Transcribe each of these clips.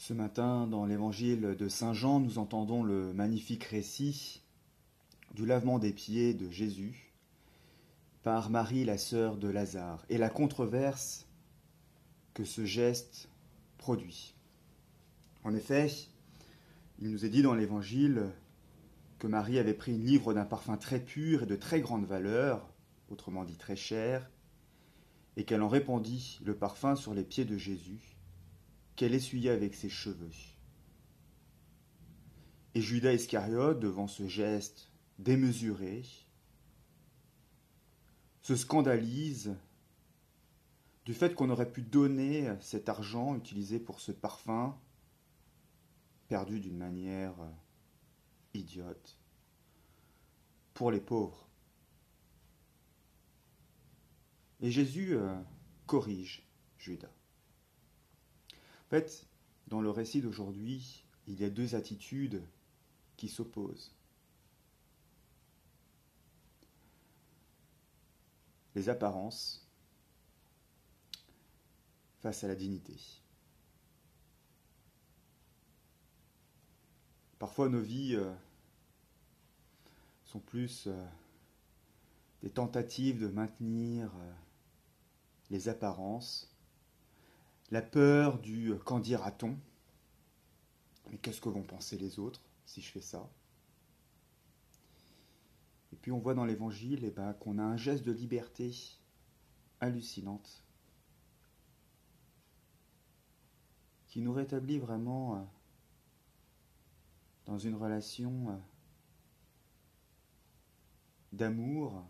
Ce matin, dans l'évangile de Saint Jean, nous entendons le magnifique récit du lavement des pieds de Jésus par Marie, la sœur de Lazare, et la controverse que ce geste produit. En effet, il nous est dit dans l'évangile que Marie avait pris une livre d'un parfum très pur et de très grande valeur, autrement dit très cher, et qu'elle en répandit le parfum sur les pieds de Jésus qu'elle essuyait avec ses cheveux. Et Judas Iscariote, devant ce geste démesuré, se scandalise du fait qu'on aurait pu donner cet argent utilisé pour ce parfum, perdu d'une manière idiote, pour les pauvres. Et Jésus euh, corrige Judas. En fait, dans le récit d'aujourd'hui, il y a deux attitudes qui s'opposent. Les apparences face à la dignité. Parfois nos vies euh, sont plus euh, des tentatives de maintenir euh, les apparences la peur du euh, qu'en dira-t-on? Mais qu'est-ce que vont penser les autres si je fais ça? Et puis on voit dans l'évangile eh ben, qu'on a un geste de liberté hallucinante qui nous rétablit vraiment euh, dans une relation euh, d'amour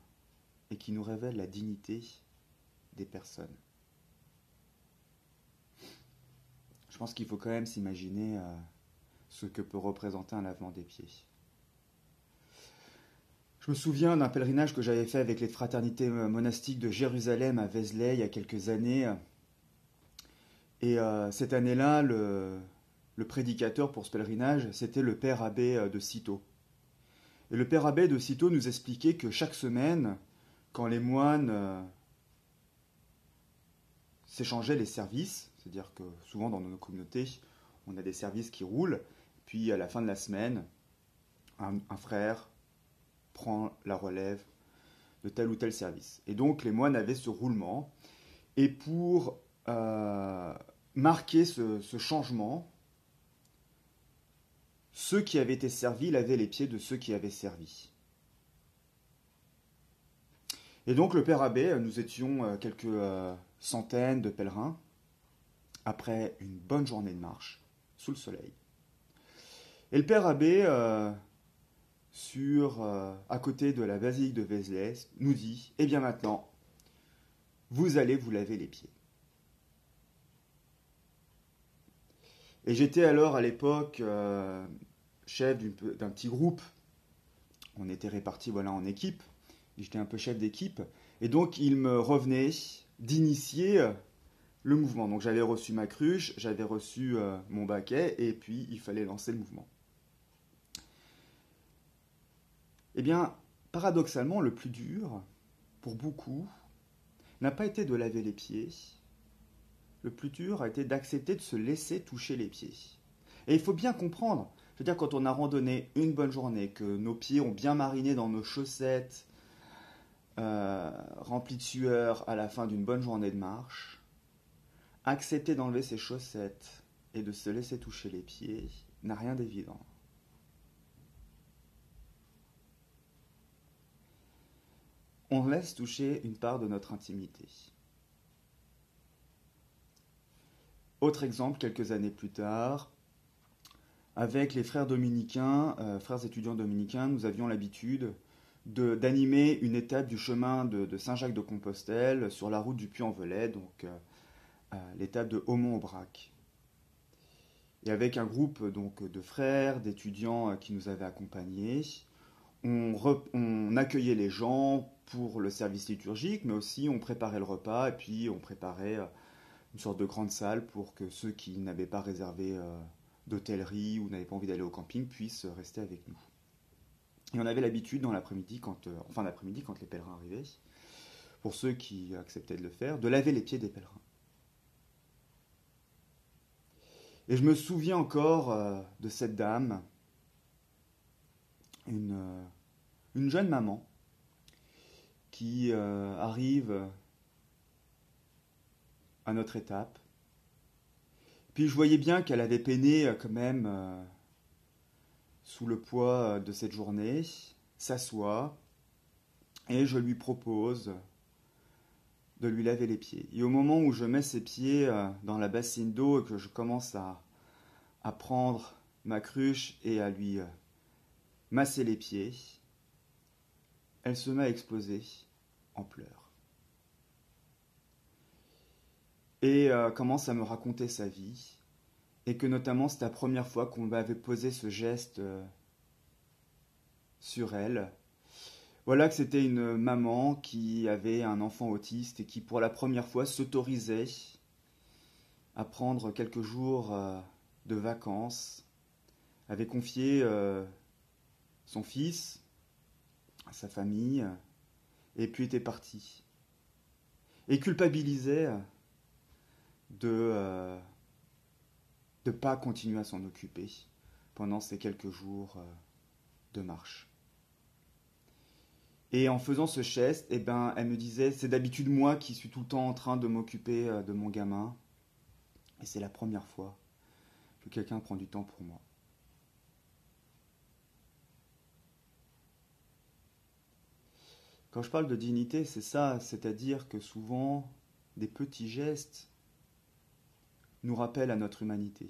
et qui nous révèle la dignité des personnes. Je pense qu'il faut quand même s'imaginer euh, ce que peut représenter un lavement des pieds. Je me souviens d'un pèlerinage que j'avais fait avec les fraternités euh, monastiques de Jérusalem à Vézelay il y a quelques années. Et euh, cette année-là, le, prédicateur pour ce pèlerinage, c'était le père abbé de Cîteaux. Et le père abbé de Cîteaux nous expliquait que chaque semaine, quand les moines s'échangeaient les services, c'est-à-dire que souvent dans nos communautés, on a des services qui roulent, puis à la fin de la semaine, un, frère prend la relève de tel ou tel service. Et donc les moines avaient ce roulement. Et pour euh, marquer ce, changement, ceux qui avaient été servis lavaient les pieds de ceux qui avaient servi. Et donc le Père Abbé, nous étions euh, quelques euh, centaines de pèlerins, après une bonne journée de marche sous le soleil. Et le père abbé, euh, sur, euh, à côté de la basilique de Vézelay, nous dit Eh bien maintenant, vous allez vous laver les pieds. Et j'étais alors à l'époque euh, chef d'un petit groupe. On était répartis voilà, en équipe. J'étais un peu chef d'équipe. Et donc il me revenait d'initier le mouvement. Donc j'avais reçu ma cruche, j'avais reçu euh, mon baquet, et puis il fallait lancer le mouvement. Eh bien, paradoxalement, le plus dur, pour beaucoup, n'a pas été de laver les pieds, le plus dur a été d'accepter de se laisser toucher les pieds. Et il faut bien comprendre, je veux dire, quand on a randonné une bonne journée, que nos pieds ont bien mariné dans nos chaussettes, euh, remplies de sueur à la fin d'une bonne journée de marche, Accepter d'enlever ses chaussettes et de se laisser toucher les pieds n'a rien d'évident. On laisse toucher une part de notre intimité. Autre exemple, quelques années plus tard, avec les frères dominicains, euh, frères étudiants dominicains, nous avions l'habitude d'animer une étape du chemin de, Saint-Jacques de Compostelle sur la route du Puy-en-Velay, donc euh, l'étape de Aumont-Aubrac. Et avec un groupe donc de frères, d'étudiants euh, qui nous avaient accompagnés, on, accueillait les gens pour le service liturgique, mais aussi on préparait le repas et puis on préparait euh, une sorte de grande salle pour que ceux qui n'avaient pas réservé euh, d'hôtellerie ou n'avaient pas envie d'aller au camping puissent rester avec nous. Et on avait l'habitude dans l'après-midi, quand, en fin d'après-midi, quand les pèlerins arrivaient, pour ceux qui acceptaient de le faire, de laver les pieds des pèlerins. Et je me souviens encore euh, de cette dame, une, euh, une jeune maman, qui euh, arrive à notre étape. Puis je voyais bien qu'elle avait peiné quand même sous le poids de cette journée, s'assoit, et je lui propose de lui laver les pieds. Et au moment où je mets ses pieds euh, dans la bassine d'eau et que je commence à, à prendre ma cruche et à lui euh, masser les pieds, elle se met à exploser en pleurs. Et euh, commence à me raconter sa vie, et que notamment c'est la première fois qu'on avait posé ce geste sur elle, voilà que c'était une maman qui avait un enfant autiste et qui pour la première fois s'autorisait à prendre quelques jours euh, de vacances, avait confié euh, son fils à sa famille et puis était partie. Et culpabilisait de ne euh, pas continuer à s'en occuper pendant ces quelques jours de marche. Et en faisant ce geste, eh ben, elle me disait, c'est d'habitude moi qui suis tout le temps en train de m'occuper euh, de mon gamin. Et c'est la première fois que quelqu'un prend du temps pour moi. Quand je parle de dignité, c'est ça, c'est-à-dire que souvent, des petits gestes nous rappellent à notre humanité.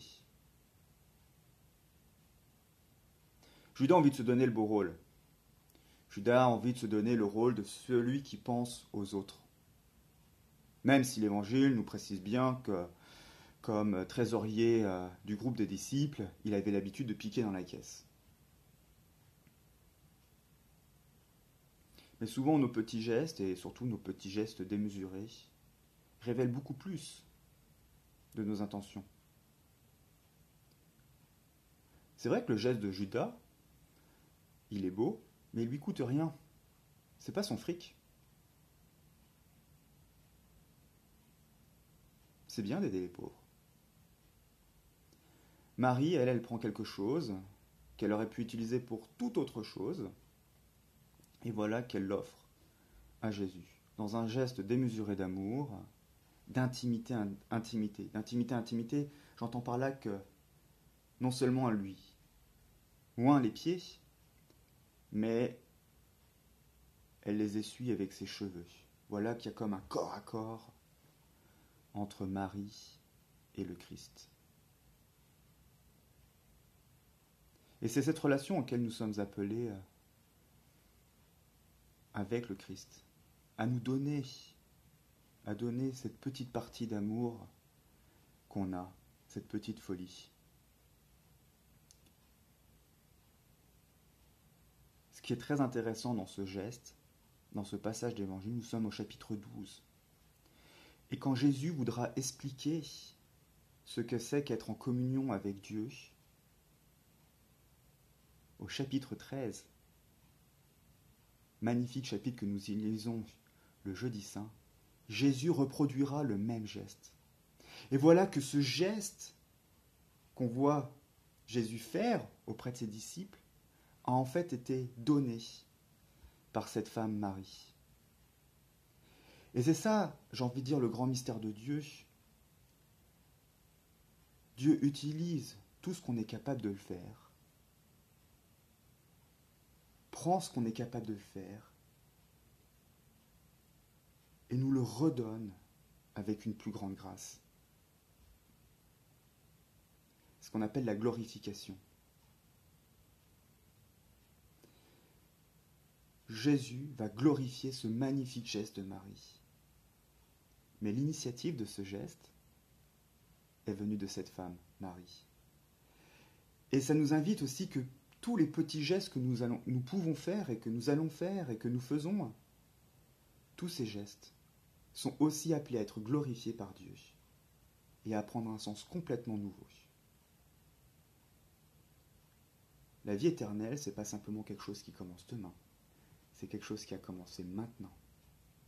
Judas a envie de se donner le beau rôle. Judas a envie de se donner le rôle de celui qui pense aux autres. Même si l'Évangile nous précise bien que, comme trésorier euh, du groupe des disciples, il avait l'habitude de piquer dans la caisse. Mais souvent nos petits gestes, et surtout nos petits gestes démesurés, révèlent beaucoup plus de nos intentions. C'est vrai que le geste de Judas, il est beau, mais lui coûte rien. C'est pas son fric. C'est bien d'aider les pauvres. Marie, elle, elle prend quelque chose qu'elle aurait pu utiliser pour toute autre chose, et voilà qu'elle l'offre à Jésus, dans un geste démesuré d'amour, d'intimité, intimité. D'intimité, intimité, j'entends par là que non seulement à lui, moins les pieds, mais elle les essuie avec ses cheveux. Voilà qu'il y a comme un corps à corps entre Marie et le Christ. Et c'est cette relation auquel nous sommes appelés euh, avec le Christ, à nous donner, à donner cette petite partie d'amour qu'on a, cette petite folie. Qui est très intéressant dans ce geste, dans ce passage d'évangile, nous sommes au chapitre 12. Et quand Jésus voudra expliquer ce que c'est qu'être en communion avec Dieu, au chapitre 13, magnifique chapitre que nous y lisons le jeudi saint, Jésus reproduira le même geste. Et voilà que ce geste qu'on voit Jésus faire auprès de ses disciples a en fait été donné par cette femme Marie. Et c'est ça, j'ai envie de dire, le grand mystère de Dieu. Dieu utilise tout ce qu'on est capable de le faire, prend ce qu'on est capable de faire, et nous le redonne avec une plus grande grâce. Ce qu'on appelle la glorification. Jésus va glorifier ce magnifique geste de Marie. Mais l'initiative de ce geste est venue de cette femme, Marie. Et ça nous invite aussi que tous les petits gestes que nous, allons, pouvons faire et que nous allons faire et que nous faisons, tous ces gestes sont aussi appelés à être glorifiés par Dieu et à prendre un sens complètement nouveau. La vie éternelle, c'est pas simplement quelque chose qui commence demain c'est quelque chose qui a commencé maintenant.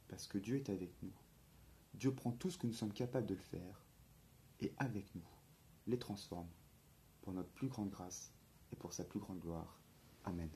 Parce que Dieu est avec nous. Dieu prend tout ce que nous sommes capables de le faire et avec nous, les transforme pour notre plus grande grâce et pour sa plus grande gloire. Amen.